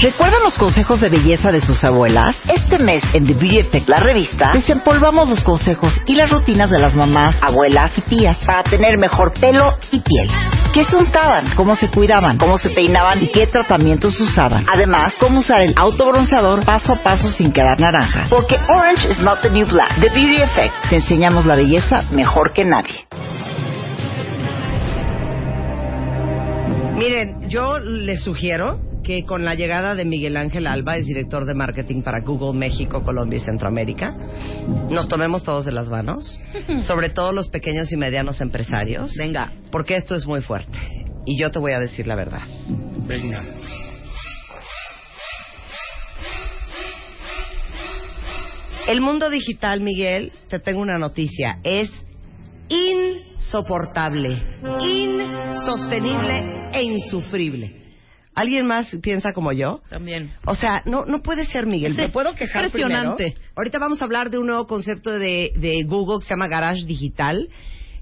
¿Recuerdan los consejos de belleza de sus abuelas? Este mes en The Beauty Effect, la revista, desempolvamos los consejos y las rutinas de las mamás, abuelas y tías para tener mejor pelo y piel. ¿Qué se untaban? ¿Cómo se cuidaban? ¿Cómo se peinaban? ¿Y qué tratamientos usaban? Además, cómo usar el autobronceador paso a paso sin quedar naranja. Porque orange is not the new black. The Beauty Effect. Te enseñamos la belleza mejor que nadie. Miren, yo les sugiero que con la llegada de Miguel Ángel Alba, es director de marketing para Google México, Colombia y Centroamérica, nos tomemos todos de las manos, sobre todo los pequeños y medianos empresarios. Venga. Porque esto es muy fuerte. Y yo te voy a decir la verdad. Venga. El mundo digital, Miguel, te tengo una noticia, es insoportable, insostenible e insufrible. ¿Alguien más piensa como yo? También. O sea, no, no puede ser, Miguel. ¿Te Es puedo quejar impresionante. primero? Ahorita vamos a hablar de un nuevo concepto de, de Google que se llama Garage Digital,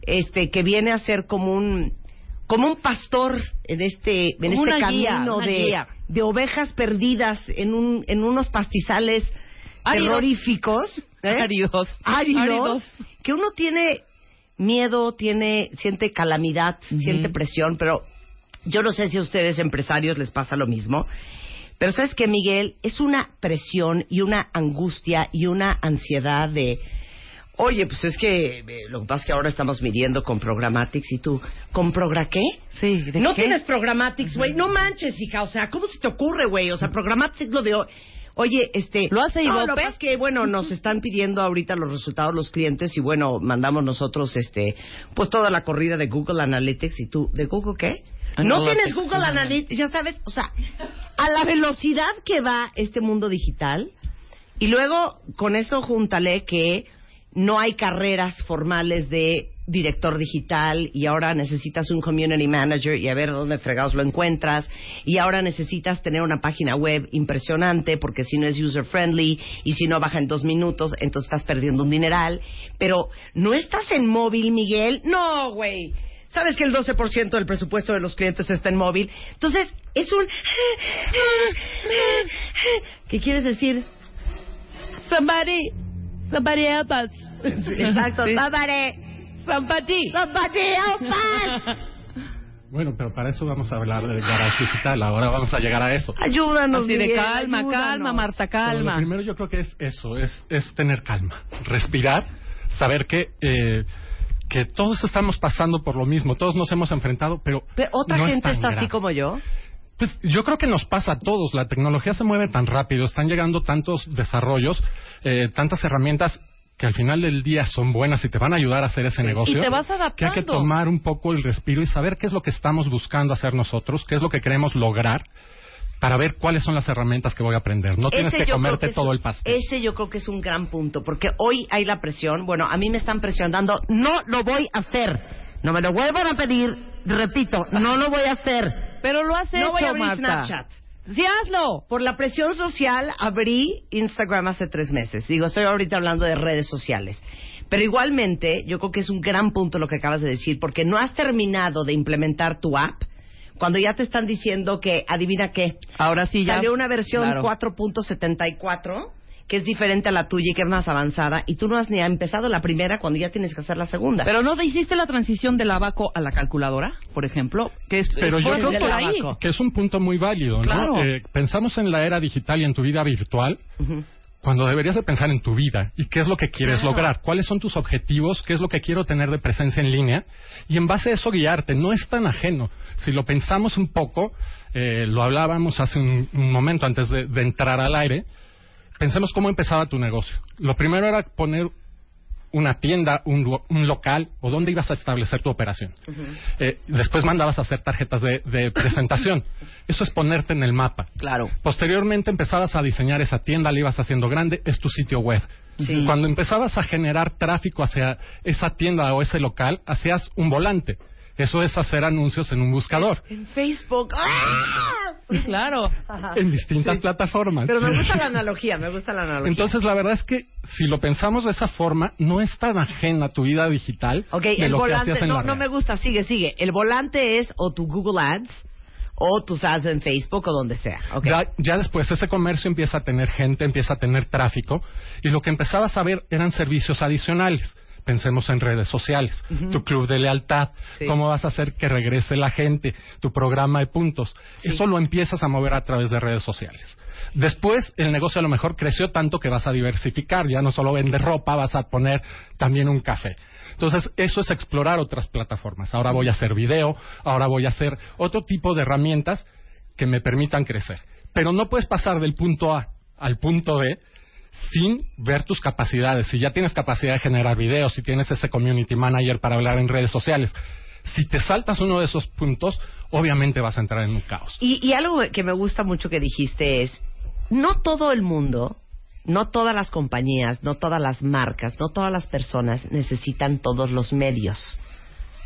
este, que viene a ser como un como un pastor en este en Como este guía, camino de, guía. de ovejas perdidas en un en unos pastizales terroríficos, ¿eh? Áridos. áridos, Áridos. que uno tiene miedo, tiene siente calamidad, siente presión, pero yo no sé si a ustedes empresarios les pasa lo mismo. Pero sabes que Miguel es una presión y una angustia y una ansiedad de Oye, pues es que eh, lo que pasa es que ahora estamos midiendo con Programatics y tú, ¿con Progra qué? Sí, ¿de No qué? tienes Programatics, güey. No manches, hija. O sea, ¿cómo se te ocurre, güey? O sea, Programatics lo de hoy. Oye, este... ¿Lo hace no, Ibope? lo que pasa es que, bueno, nos están pidiendo ahorita los resultados los clientes y, bueno, mandamos nosotros, este, pues toda la corrida de Google Analytics y tú, ¿de Google qué? No Analytics. tienes Google Analytics, ya sabes, o sea, a la velocidad que va este mundo digital y luego con eso júntale que no hay carreras formales de director digital y ahora necesitas un community manager y a ver dónde fregados lo encuentras y ahora necesitas tener una página web impresionante porque si no es user friendly y si no baja en dos minutos entonces estás perdiendo un dineral. Pero no estás en móvil Miguel no güey sabes que el 12% del presupuesto de los clientes está en móvil entonces es un ¿qué quieres decir? Somebody, somebody help us. exacto Sí. somebody Somebody. somebody help us Bueno, pero para eso vamos a hablar de garage digital. Ahora vamos a llegar a eso. Ayúdanos, Así de Miguel, calma, ayúdanos. calma, Marta, Pero Lo calma. primero yo creo que es eso, es, es tener calma, respirar, saber que, eh, que todos estamos pasando por lo mismo, todos nos hemos enfrentado, pero, Pero otra no es gente tan está así grave. como yo. Pues yo creo que nos pasa a todos. La tecnología se mueve tan rápido, están llegando tantos desarrollos, eh, tantas herramientas que al final del día son buenas y te van a ayudar a hacer ese negocio. Y te vas Que hay que adaptando. tomar un poco el respiro y saber qué es lo que estamos buscando hacer nosotros, qué es lo que queremos lograr para ver cuáles son las herramientas que voy a aprender. No tienes Ese que comerte es todo el pastel. Ese yo creo que es un gran punto, porque hoy hay la presión. Bueno, a mí me están presionando. No lo voy a hacer. No me lo vuelvan a pedir. Repito, no lo voy a hacer. Pero lo has no hecho, voy a abrir Marta. Snapchat. Sí, hazlo. Por la presión social abrí Instagram hace tres meses. Digo, estoy ahorita hablando de redes sociales. Pero igualmente, yo creo que es un gran punto lo que acabas de decir, porque no has terminado de implementar tu app cuando ya te están diciendo que, adivina qué, Ahora sí ya. salió una versión Claro. 4.74 que es diferente a la tuya y que es más avanzada, y tú no has ni empezado la primera cuando ya tienes que hacer la segunda. Pero no hiciste la transición del abaco a la calculadora, por ejemplo, que es Pero yo por, creo por ahí. que es un punto muy válido, ¿no? Claro. Eh, pensamos en la era digital y en tu vida virtual Ujú. Cuando deberías de pensar en tu vida y qué es lo que quieres Claro. lograr, cuáles son tus objetivos, qué es lo que quiero tener de presencia en línea y en base a eso guiarte. No es tan ajeno. Si lo pensamos un poco, eh, lo hablábamos hace un, un momento antes de, de entrar al aire, pensemos cómo empezaba tu negocio. Lo primero era poner una tienda, un, lo- un local o dónde ibas a establecer tu operación. Eh, después mandabas a hacer tarjetas de, de presentación. Eso es ponerte en el mapa. Claro. Posteriormente empezabas a diseñar esa tienda, la ibas haciendo grande, es tu sitio web. Sí. Cuando empezabas a generar tráfico hacia esa tienda o ese local, hacías un volante. Eso es hacer anuncios en un buscador, En Facebook. ¡Ah! Claro. Ajá. en distintas plataformas. Pero me gusta la analogía, me gusta la analogía. Entonces, la verdad es que si lo pensamos de esa forma, no es tan ajena tu vida digital Ok, de el lo que volante, hacías en no, la no me gusta, sigue, sigue. El volante es o tu Google Ads o tus ads en Facebook o donde sea. ¿ok? Ya, ya después ese comercio empieza a tener gente, empieza a tener tráfico y lo que empezabas a ver eran servicios adicionales. Pensemos en redes sociales, tu club de lealtad, Sí. cómo vas a hacer que regrese la gente, tu programa de puntos. Sí. Eso lo empiezas a mover a través de redes sociales. Después el negocio a lo mejor creció tanto que vas a diversificar, ya no solo vender ropa, vas a poner también un café. Entonces, eso es explorar otras plataformas. Ahora voy a hacer video, ahora voy a hacer otro tipo de herramientas que me permitan crecer. Pero no puedes pasar del punto A al punto B sin ver tus capacidades. Si ya tienes capacidad de generar videos, si tienes ese community manager para hablar en redes sociales, si te saltas uno de esos puntos, obviamente vas a entrar en un caos. Y, y algo que me gusta mucho que dijiste es, no todo el mundo, no todas las compañías, no todas las marcas, no todas las personas necesitan todos los medios,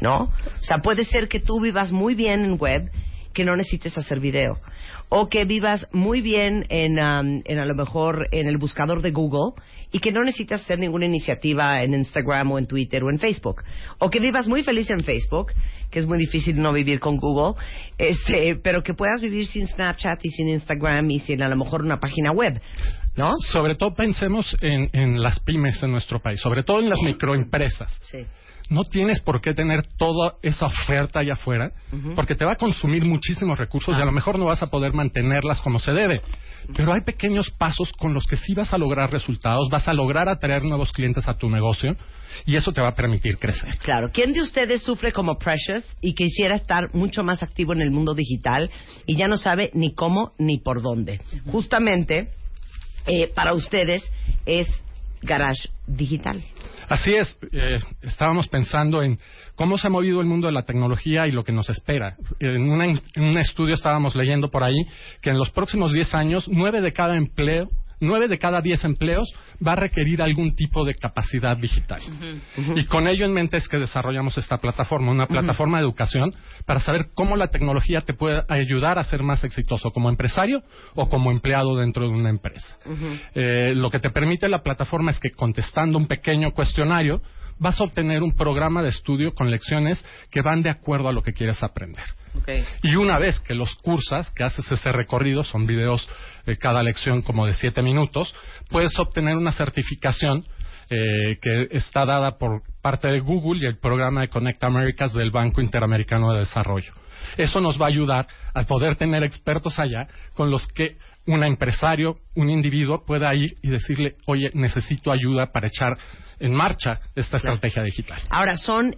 ¿no? O sea, puede ser que tú vivas muy bien en web, que no necesites hacer video. O que vivas muy bien en, um, en a lo mejor en el buscador de Google y que no necesitas hacer ninguna iniciativa en Instagram o en Twitter o en Facebook. O que vivas muy feliz en Facebook, que es muy difícil no vivir con Google, este, pero que puedas vivir sin Snapchat y sin Instagram y sin a lo mejor una página web, ¿no? Sobre todo pensemos en, en las pymes en nuestro país, sobre todo en las microempresas. Sí. No tienes por qué tener toda esa oferta allá afuera, porque te va a consumir muchísimos recursos y a lo mejor no vas a poder mantenerlas como se debe. Pero hay pequeños pasos con los que sí vas a lograr resultados, vas a lograr atraer nuevos clientes a tu negocio y eso te va a permitir crecer. Claro. ¿Quién de ustedes sufre como Precious y quisiera estar mucho más activo en el mundo digital y ya no sabe ni cómo ni por dónde? Justamente, eh, para ustedes es Garage Digital. Así es, eh, estábamos pensando en cómo se ha movido el mundo de la tecnología y lo que nos espera. En, una- en un estudio estábamos leyendo por ahí que en los próximos 10 años, 9 de cada empleo, 9 de cada 10 empleos va a requerir algún tipo de capacidad digital. Y con ello en mente es que desarrollamos esta plataforma, una plataforma de educación para saber cómo la tecnología te puede ayudar a ser más exitoso como empresario o como empleado dentro de una empresa. Eh, lo que te permite la plataforma es que contestando un pequeño cuestionario vas a obtener un programa de estudio con lecciones que van de acuerdo a lo que quieres aprender. Y una vez que los cursas, que haces ese recorrido, son videos eh, cada lección como de siete minutos, puedes obtener una certificación eh, que está dada por parte de Google y el programa de Connect Americas del Banco Interamericano de Desarrollo. Eso nos va a ayudar a poder tener expertos allá con los que un empresario, un individuo pueda ir y decirle, oye, necesito ayuda para echar en marcha esta estrategia digital. Ahora, son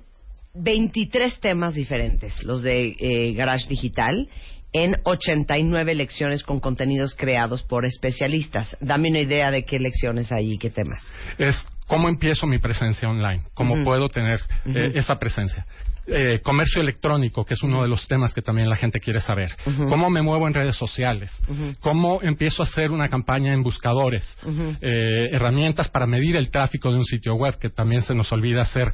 23 temas diferentes, los de eh, Garage Digital, en 89 lecciones con contenidos creados por especialistas. Dame una idea de qué lecciones hay y qué temas. es cómo empiezo mi presencia online, cómo puedo tener eh, esa presencia. Eh, comercio electrónico, que es uno de los temas que también la gente quiere saber. Cómo me muevo en redes sociales. Cómo empiezo a hacer una campaña en buscadores. Eh, herramientas para medir el tráfico de un sitio web, que también se nos olvida hacer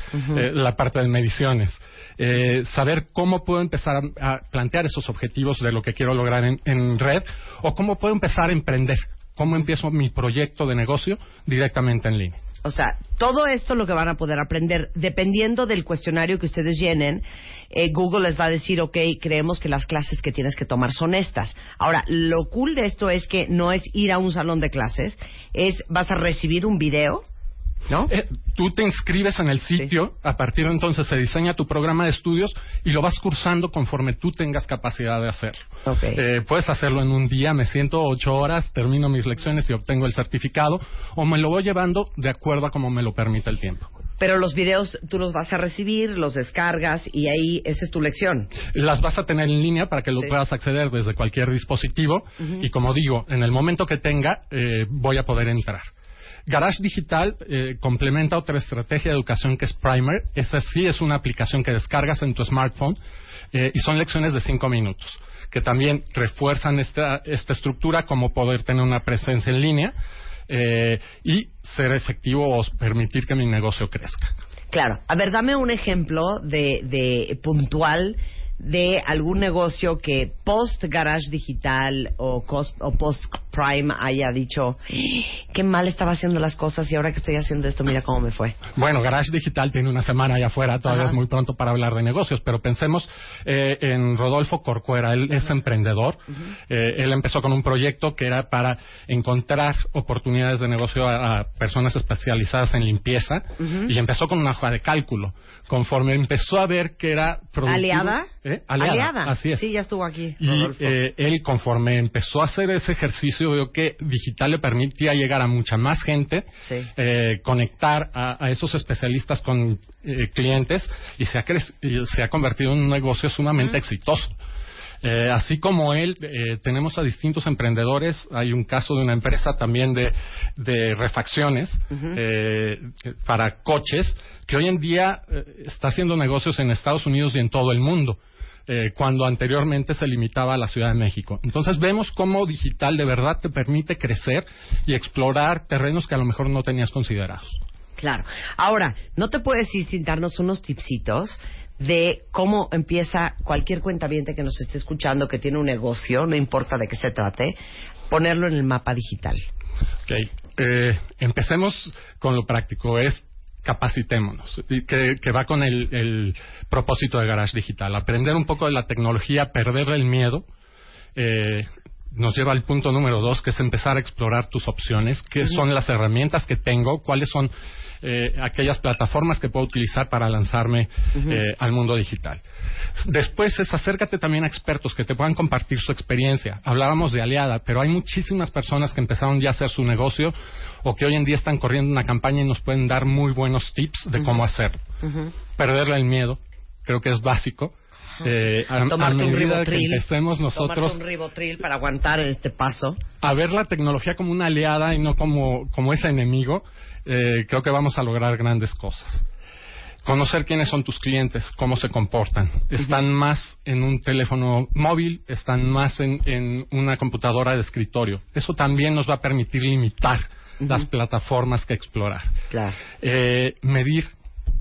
la parte de mediciones. Eh, saber cómo puedo empezar a, a plantear esos objetivos de lo que quiero lograr en, en red o cómo puedo empezar a emprender. Cómo empiezo mi proyecto de negocio directamente en línea. O sea, todo esto lo que van a poder aprender, dependiendo del cuestionario que ustedes llenen, eh, Google les va a decir, ok, creemos que las clases que tienes que tomar son estas. Ahora, lo cool de esto es que no es ir a un salón de clases, es vas a recibir un video, ¿no? Eh, tú te inscribes en el sitio, a partir de entonces se diseña tu programa de estudios y lo vas cursando conforme tú tengas capacidad de hacerlo. Eh, puedes hacerlo en un día, me siento ocho horas, termino mis lecciones y obtengo el certificado, o me lo voy llevando de acuerdo a como me lo permite el tiempo. Pero los videos tú los vas a recibir, los descargas y ahí esa es tu lección. Las vas a tener en línea para que lo Sí. puedas acceder desde cualquier dispositivo y como digo, en el momento que tenga eh, voy a poder entrar. Garage Digital eh, complementa otra estrategia de educación que es Primer. Esa sí es una aplicación que descargas en tu smartphone eh, y son lecciones de cinco minutos que también refuerzan esta, esta estructura como poder tener una presencia en línea eh, y ser efectivo o permitir que mi negocio crezca. Claro. A ver, dame un ejemplo de, de puntual de algún negocio que post garage digital o, cos- o post Prime haya dicho, qué mal estaba haciendo las cosas y ahora que estoy haciendo esto, mira cómo me fue? Bueno, Garage Digital tiene una semana allá afuera, todavía Ajá. es muy pronto para hablar de negocios, pero pensemos eh, en Rodolfo Corcuera, él es emprendedor, Eh, él empezó con un proyecto que era para encontrar oportunidades de negocio a, a personas especializadas en limpieza y empezó con una hoja de cálculo. Conforme empezó a ver que era ¿Aliada? ¿Eh? Aliada, así es. Sí, ya estuvo aquí. Y eh, él, conforme empezó a hacer ese ejercicio, vio que digital le permitía llegar a mucha más gente, Sí. eh, conectar a, a esos especialistas con eh, clientes y se ha, se ha convertido en un negocio sumamente exitoso. Eh, así como él, eh, tenemos a distintos emprendedores. Hay un caso de una empresa también de, de refacciones eh, para coches que hoy en día eh, está haciendo negocios en Estados Unidos y en todo el mundo. Eh, cuando anteriormente se limitaba a la Ciudad de México. Entonces vemos cómo digital de verdad te permite crecer y explorar terrenos que a lo mejor no tenías considerados. Claro. Ahora, ¿no te puedes ir sin darnos unos tipsitos de cómo empieza cualquier cuentaviente que nos esté escuchando que tiene un negocio, no importa de qué se trate, ponerlo en el mapa digital? Ok. Eh, empecemos con lo práctico, es capacitémonos, y que, que va con el, el propósito de Garage Digital, aprender un poco de la tecnología, perder el miedo. Eh, nos lleva al punto número dos, que es empezar a explorar tus opciones, qué son las herramientas que tengo, cuáles son eh, aquellas plataformas que puedo utilizar para lanzarme eh, al mundo digital. Después es acércate también a expertos que te puedan compartir su experiencia. Hablábamos de aliada, pero hay muchísimas personas que empezaron ya a hacer su negocio o que hoy en día están corriendo una campaña y nos pueden dar muy buenos tips de cómo hacerlo. Perderle el miedo, creo que es básico. Eh, a, un que ribotril. empecemos nosotros Tomarte un ribotril para aguantar este paso. a ver la tecnología como una aliada y no como, como ese enemigo, eh, creo que vamos a lograr grandes cosas. Conocer quiénes son tus clientes, cómo se comportan. Están más en un teléfono móvil, están más en, en una computadora de escritorio. Eso también nos va a permitir limitar las plataformas que explorar. Claro. Eh, medir,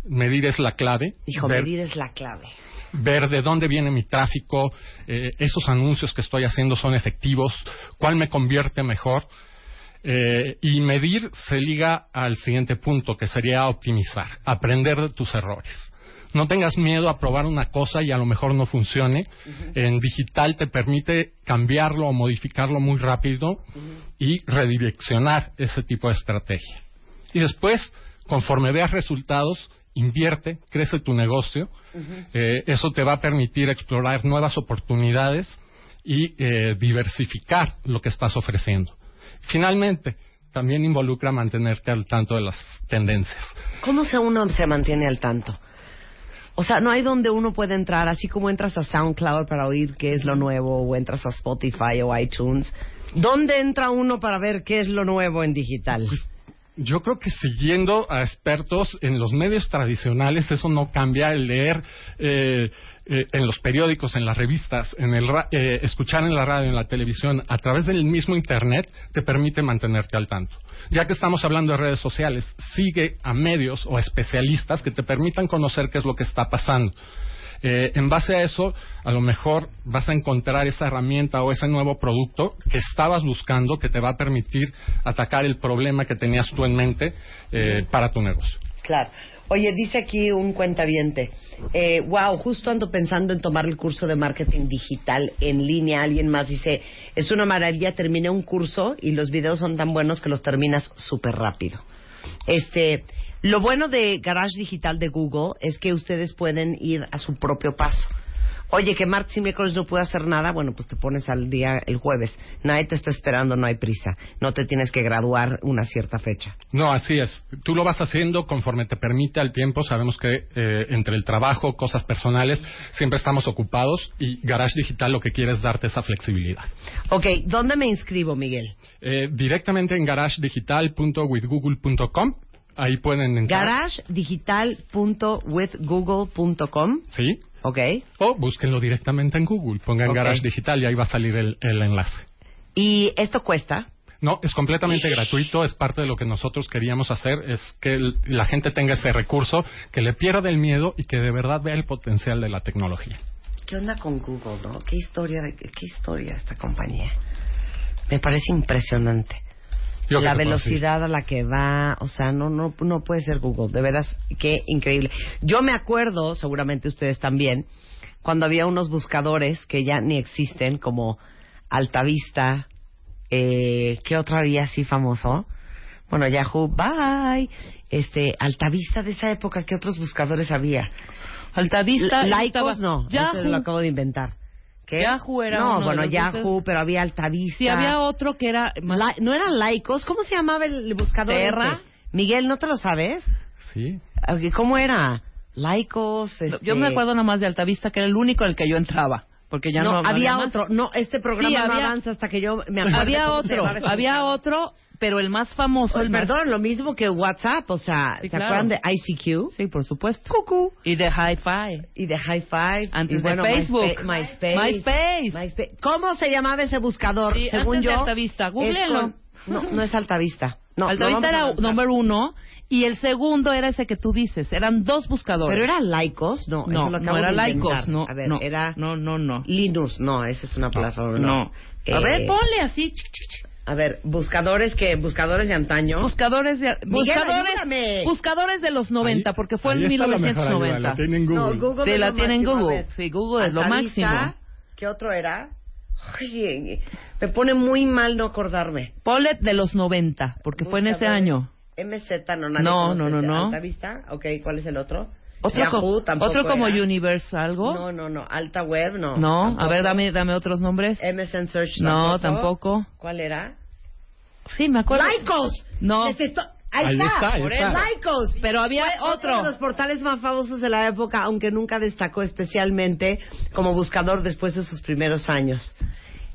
medir es la clave. Hijo, Ver- medir es la clave. Ver de dónde viene mi tráfico, eh, esos anuncios que estoy haciendo son efectivos, cuál me convierte mejor. Eh, y medir se liga al siguiente punto, que sería optimizar, aprender de tus errores. No tengas miedo a probar una cosa y a lo mejor no funcione. En digital te permite cambiarlo o modificarlo muy rápido y redireccionar ese tipo de estrategia. Y después, conforme veas resultados, invierte, crece tu negocio. Eh, eso te va a permitir explorar nuevas oportunidades y eh, diversificar lo que estás ofreciendo. Finalmente, también involucra mantenerte al tanto de las tendencias. ¿Cómo se uno se mantiene al tanto? O sea, no hay donde uno puede entrar, así como entras a SoundCloud para oír qué es lo nuevo, o entras a Spotify o iTunes. ¿Dónde entra uno para ver qué es lo nuevo en digital? Yo creo que siguiendo a expertos en los medios tradicionales, eso no cambia. El leer eh, eh, en los periódicos, en las revistas, en el ra- eh, escuchar en la radio, en la televisión, a través del mismo Internet, te permite mantenerte al tanto. Ya que estamos hablando de redes sociales, sigue a medios o especialistas que te permitan conocer qué es lo que está pasando. Eh, en base a eso, a lo mejor vas a encontrar esa herramienta o ese nuevo producto que estabas buscando que te va a permitir atacar el problema que tenías tú en mente eh, para tu negocio. Claro. Oye, dice aquí un cuentaviente. Eh, wow, justo ando pensando en tomar el curso de marketing digital en línea. Alguien más dice, es una maravilla, terminé un curso y los videos son tan buenos que los terminas súper rápido. Este, lo bueno de Garage Digital de Google es que ustedes pueden ir a su propio paso. Oye, que martes y miércoles no puedo hacer nada, bueno, pues te pones al día el jueves. Nadie te está esperando, no hay prisa. No te tienes que graduar una cierta fecha. No, así es. Tú lo vas haciendo conforme te permite el tiempo. Sabemos que eh, entre el trabajo, cosas personales, siempre estamos ocupados y Garage Digital lo que quiere es darte esa flexibilidad. Ok, ¿dónde me inscribo, Miguel? Eh, directamente en garagedigital.withgoogle.com. Ahí pueden entrar. garagedigital.withgoogle.com. Sí. Ok. O búsquenlo directamente en Google. Pongan. Garage Digital y ahí va a salir el, el enlace. ¿Y esto cuesta? No, es completamente gratuito, es parte de lo que nosotros queríamos hacer, es que la gente tenga ese recurso, que le pierda el miedo y que de verdad vea el potencial de la tecnología. ¿Qué onda con Google, no? ¿Qué historia, de, qué historia esta compañía? Me parece impresionante. Yo la velocidad a la que va, o sea, no, no, no puede ser Google, de veras, qué increíble. Yo me acuerdo, seguramente ustedes también, cuando había unos buscadores que ya ni existen, como Altavista, eh, ¿qué otro había así famoso? Bueno, Yahoo, bye. Este, Altavista de esa época, ¿qué otros buscadores había? Altavista. Laicos, estaba- no, Yahoo. ese lo acabo de inventar. ¿Qué? Yahoo era No, uno de bueno, los Yahoo, pero había Altavista. Sí, había otro que era más- La- ¿No eran laicos? ¿Cómo se llamaba el buscador? Terra. ese? Miguel, ¿no te lo sabes? Sí. Ok, ¿Cómo era? Laicos. Este... Yo me acuerdo nada más de Altavista, que era el único al que yo entraba. Porque ya no, no, había más. otro. No, este programa Sí, no había- avanza hasta que yo me acuerdo. Había cómo se otro, llamaba ese había buscador. otro, pero el más famoso, el más- Perdón, lo mismo que WhatsApp, o sea, Sí, ¿se claro. acuerdan de ICQ? Sí, por supuesto. Cucú. Y de Hi-Fi. Y de High Five. Antes y bueno, de Facebook. MySpace. MySpace. MySpace. ¿Cómo se llamaba ese buscador? Sí, Según antes de yo. Altavista. es Googleenlo. con- No, no es Altavista. No, Altavista no a era número uno y el segundo era ese que tú dices. Eran dos buscadores. Pero era laicos, no, no, eso lo no acabo era de laicos, no. A ver, no, era no, no, no. Linux, no, esa es una plataforma. No. No. A Eh, ver, ponle así. chic, chic, chic. A ver, buscadores que buscadores de antaño. Buscadores de Miguel, buscadores, ayúdame. buscadores de los 90 Ahí- porque fue ahí en está la mejor ayuda, 1990. la tiene en Google. No, Google Sí, es la lo tiene en máximo. A Google. ver, Sí, Google es lo Altavista, máximo. ¿Qué otro era? Oye, me pone muy mal no acordarme. Ponle de los 90 porque fue en ese Buscadores. año. MZ, no, nadie No, conoce no, no, ese. no. Altavista, ok, ¿cuál es el otro? Otro, Yahoo, co- tampoco otro como era. Universe algo. No, no, no, Alta Web, no. No, a tampoco. ver, dame, dame otros nombres. MSN Search No, tampoco. ¿Cuál era? Sí, me acuerdo. ¡Laicos! No. Ahí, Ahí está, está, ahí por está. Laicos. Pero había Fue otro. de los portales más famosos de la época, aunque nunca destacó especialmente como buscador después de sus primeros años.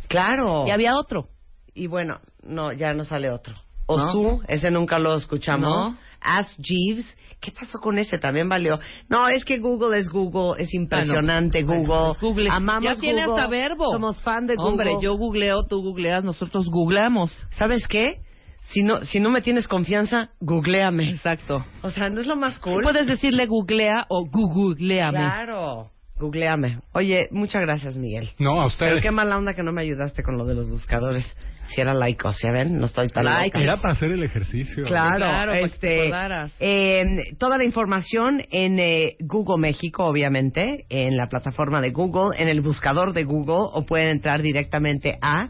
Claro. Y había otro. Y bueno, no, ya no sale otro. ¿No? Osu, ese nunca lo escuchamos. No. Ask Jeeves. ¿Qué pasó con ese? También valió. No, es que Google es Google, es impresionante Bueno, Google. pues Google. Amamos ya tiene Google. hasta verbo. Somos fan de Google. Hombre, yo googleo, tú googleas, nosotros googleamos. ¿Sabes qué? Si no, si no me tienes confianza, googleame. Exacto. O sea, ¿no es lo más cool? Puedes decirle googlea o googleame. Claro. Googleame. Oye, muchas gracias, Miguel. No, a Pero ustedes. qué mala onda que no me ayudaste con lo de los buscadores. Si era laico, ¿sí ven? No estoy tan Laico. Era para hacer el ejercicio. Claro, Claro, para que te este, eh, toda la información en eh, Google México, obviamente, en la plataforma de Google, en el buscador de Google, o pueden entrar directamente a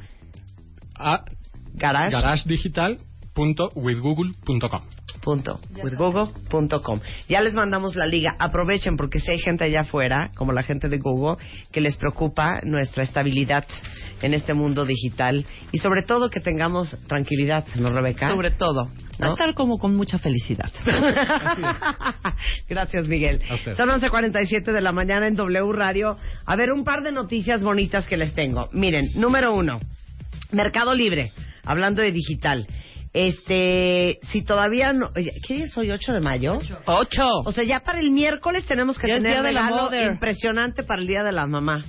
A Garage. garagedigital.withgoogle.com. punto withgoogle.com. Ya les mandamos la liga. Aprovechen porque si hay gente allá afuera, como la gente de Google, que les preocupa nuestra estabilidad en este mundo digital y sobre todo que tengamos tranquilidad, ¿no, Rebeca? Sobre todo. ¿No? Estar como con mucha felicidad. Gracias, Miguel. Son 11.47 de la mañana en W Radio. A ver, un par de noticias bonitas que les tengo. Miren, número uno, Mercado Libre, hablando de digital. Este, si todavía no... oye, ¿Qué día es hoy? ¿8 de mayo? Ocho. O sea, ya para el miércoles tenemos que Ya tener de la regalo impresionante para el Día de la Mamá.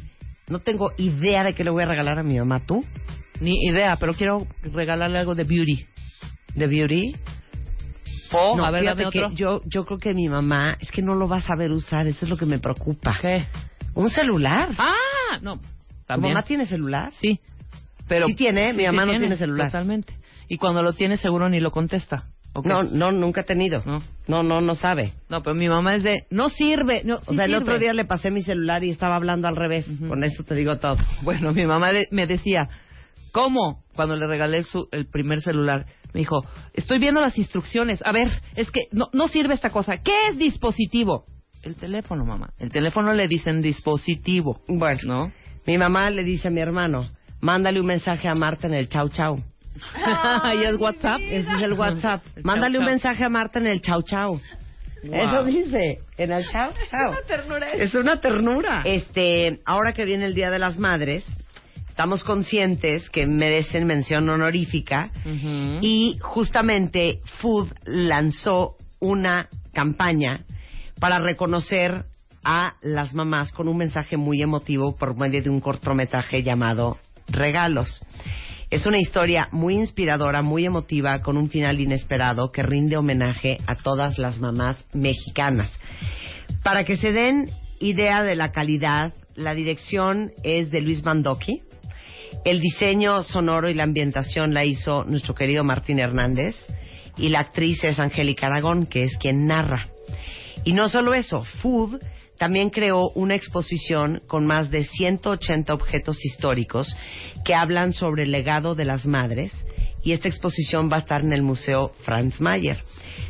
No tengo idea de qué le voy a regalar a mi mamá. ¿Tú? Ni idea, pero quiero regalarle algo de beauty. ¿De Beauty? O, no, a ver, que otro. yo, yo creo que mi mamá es que no lo va a saber usar. Eso es lo que me preocupa. ¿Qué? Un celular. Ah, no. ¿Tu mamá tiene celular? Sí. Pero Sí tiene, mi mamá no tiene celular. Totalmente. Y cuando lo tiene seguro ni lo contesta. No, no, nunca ha tenido. No. no, no, no sabe. No, pero mi mamá es de, no sirve. No, O sea, el otro día le pasé mi celular y estaba hablando al revés. Con eso te digo todo. Bueno, mi mamá le- me decía, ¿cómo? Cuando le regalé su, el primer celular, me dijo, estoy viendo las instrucciones. A ver, es que no, no sirve esta cosa. ¿Qué es dispositivo? El teléfono, mamá. El teléfono le dicen dispositivo. Bueno, ¿No? mi mamá le dice a mi hermano, mándale un mensaje a Marta en el chau chau. ¿Y es WhatsApp? Ese es el WhatsApp. El mándale chau, un chau. mensaje a Marta en el chau chau. Wow. Eso dice, en el chau chau. Es una ternura. Este, ahora que viene el Día de las Madres, estamos conscientes que merecen mención honorífica y justamente Food lanzó una campaña para reconocer a las mamás con un mensaje muy emotivo por medio de un cortometraje llamado Regalos. Es una historia muy inspiradora, muy emotiva, con un final inesperado que rinde homenaje a todas las mamás mexicanas. Para que se den idea de la calidad, la dirección es de Luis Mandoki El diseño sonoro y la ambientación la hizo nuestro querido Martín Hernández y la actriz es Angélica Aragón, que es quien narra. Y no solo eso, Food también creó una exposición con más de 180 objetos históricos que hablan sobre el legado de las madres y esta exposición va a estar en el Museo Franz Mayer.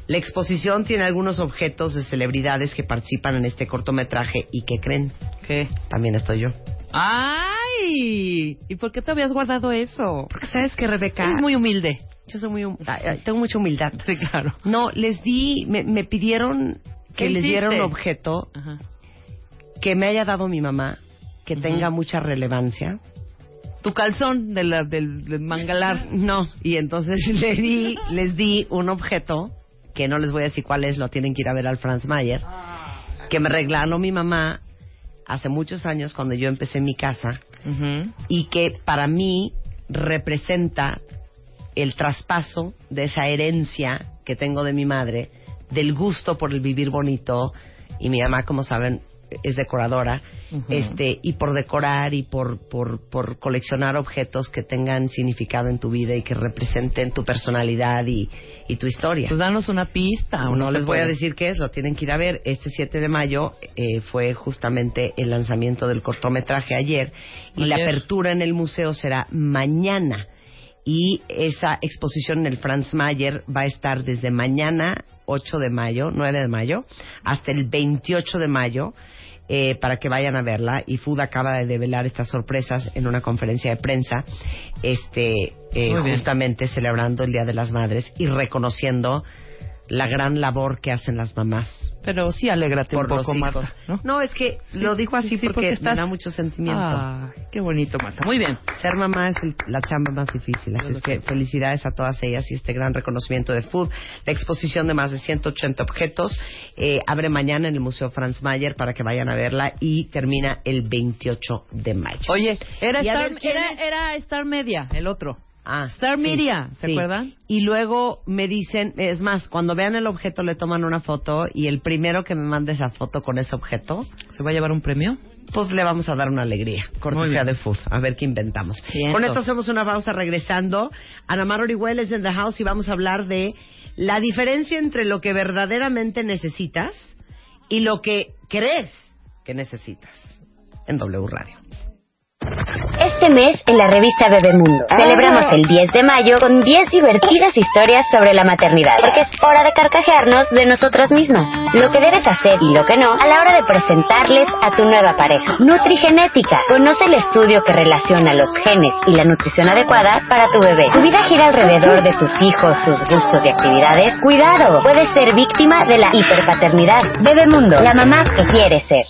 La exposición tiene algunos objetos de celebridades que participan en este cortometraje y que creen ¿Qué? también estoy yo. ¡Ay! ¿Y por qué te habías guardado eso? Porque sabes que Rebeca, Es muy humilde. yo soy muy hum- tengo mucha humildad. Sí, claro. No, les di, me, me pidieron que ¿Qué les diera un hiciste? objeto Ajá. Que me haya dado mi mamá, que tenga mucha relevancia. Tu calzón de la- del, del mangalar. No, y entonces le di, les di un objeto que no les voy a decir cuál es, lo tienen que ir a ver al Franz Mayer, que me regaló mi mamá hace muchos años cuando yo empecé mi casa y que para mí representa el traspaso de esa herencia que tengo de mi madre, del gusto por el vivir bonito y mi mamá, como saben, es decoradora, este y por decorar y por, por por coleccionar objetos que tengan significado en tu vida y que representen tu personalidad y, y tu historia. Pues danos una pista. ¿o No, se les voy a decir qué es, lo tienen que ir a ver. Este 7 de mayo eh, fue justamente el lanzamiento del cortometraje ayer y la apertura en el museo será mañana. Y esa exposición en el Franz Mayer va a estar desde mañana 8 de mayo, 9 de mayo, hasta el 28 de mayo. Eh, para que vayan a verla. Y Food acaba de develar estas sorpresas en una conferencia de prensa este eh, justamente celebrando el Día de las Madres y reconociendo la gran labor que hacen las mamás Pero sí, alégrate por un poco. Marta. ¿no? No, es que lo digo así sí, porque, estás- me da mucho sentimiento. Ah, qué bonito, Marta. Muy bien. Ser mamá es el- la chamba más difícil, así es que felicidades a todas ellas y este gran reconocimiento de Food. La exposición de más de 180 objetos eh, abre mañana en el Museo Franz Mayer para que vayan a verla y termina el 28 de mayo. Oye, era Star, ver, ¿quién era, era Star Media, el otro. Ah, Star Media, ¿se acuerdan? Y luego me dicen, es más, cuando vean el objeto le toman una foto y el primero que me mande esa foto con ese objeto, ¿Se va a llevar un premio? pues le vamos a dar una alegría. Cortesía de Food. A ver qué inventamos. Bien, Con esto hacemos una pausa regresando. Ana Mar Orihuela es en The House y vamos a hablar de la diferencia entre lo que verdaderamente necesitas y lo que crees que necesitas. En W Radio. Este mes en la revista Bebemundo celebramos el 10 de mayo con 10 divertidas historias sobre la maternidad, porque es hora de carcajearnos de nosotras mismas. Lo que debes hacer y lo que no a la hora de presentarles a tu nueva pareja. Nutrigenética. Conoce el estudio que relaciona los genes y la nutrición adecuada para tu bebé. Tu vida gira alrededor de tus hijos, sus gustos y actividades. Cuidado, puedes ser víctima de la hiperpaternidad. Bebemundo, la mamá que quiere ser.